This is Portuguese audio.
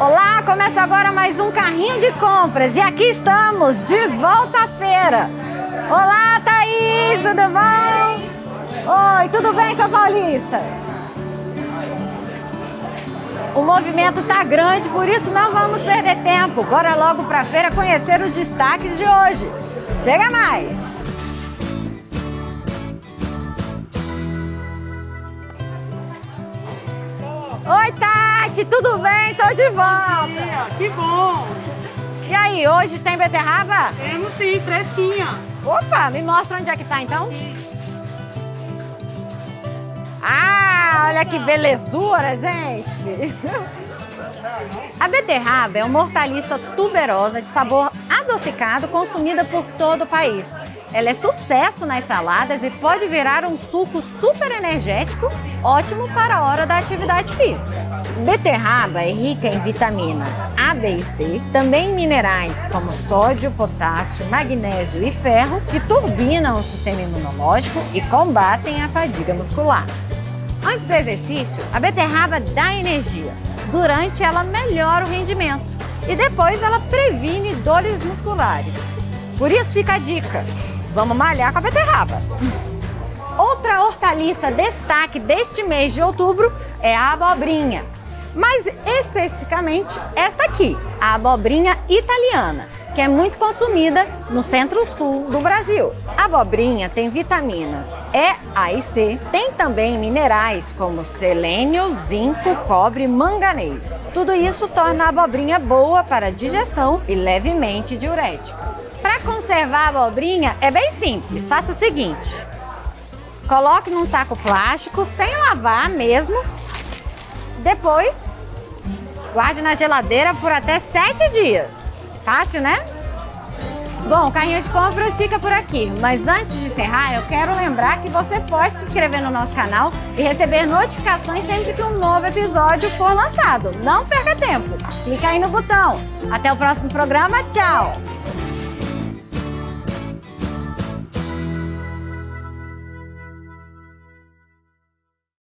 Olá, começa agora mais um carrinho de compras e aqui estamos de volta à feira. Olá, Thaís, tudo bom? Oi, tudo bem, São Paulista? O movimento tá grande, por isso não vamos perder tempo. Bora logo para a feira conhecer os destaques de hoje. Chega mais! Oi, Tati, tudo bem? Tô de volta. Que bom! E aí, hoje tem beterraba? Temos sim, fresquinha. Opa, me mostra onde é que tá então. Ah, olha que belezura, gente! A beterraba é uma hortaliça tuberosa de sabor adocicado consumida por todo o país. Ela é sucesso nas saladas e pode virar um suco super energético, ótimo para a hora da atividade física. Beterraba é rica em vitaminas A, B e C, também em minerais como sódio, potássio, magnésio e ferro, que turbinam o sistema imunológico e combatem a fadiga muscular. Antes do exercício, a beterraba dá energia. Durante, ela melhora o rendimento. E depois, ela previne dores musculares. Por isso, fica a dica: vamos malhar com a beterraba. Outra hortaliça destaque deste mês de outubro é a abobrinha. Mais especificamente, esta aqui, a abobrinha italiana que é muito consumida no centro-sul do Brasil. A abobrinha tem vitaminas E, A e C, tem também minerais como selênio, zinco, cobre e manganês. Tudo isso torna a abobrinha boa para digestão e levemente diurética. Para conservar a abobrinha é bem simples, faça o seguinte. Coloque num saco plástico, sem lavar mesmo. Depois, guarde na geladeira por até 7 dias. Fácil, né? Bom, o carrinho de compras fica por aqui, mas antes de encerrar, eu quero lembrar que você pode se inscrever no nosso canal e receber notificações sempre que um novo episódio for lançado. Não perca tempo, clica aí no botão. Até o próximo programa, tchau!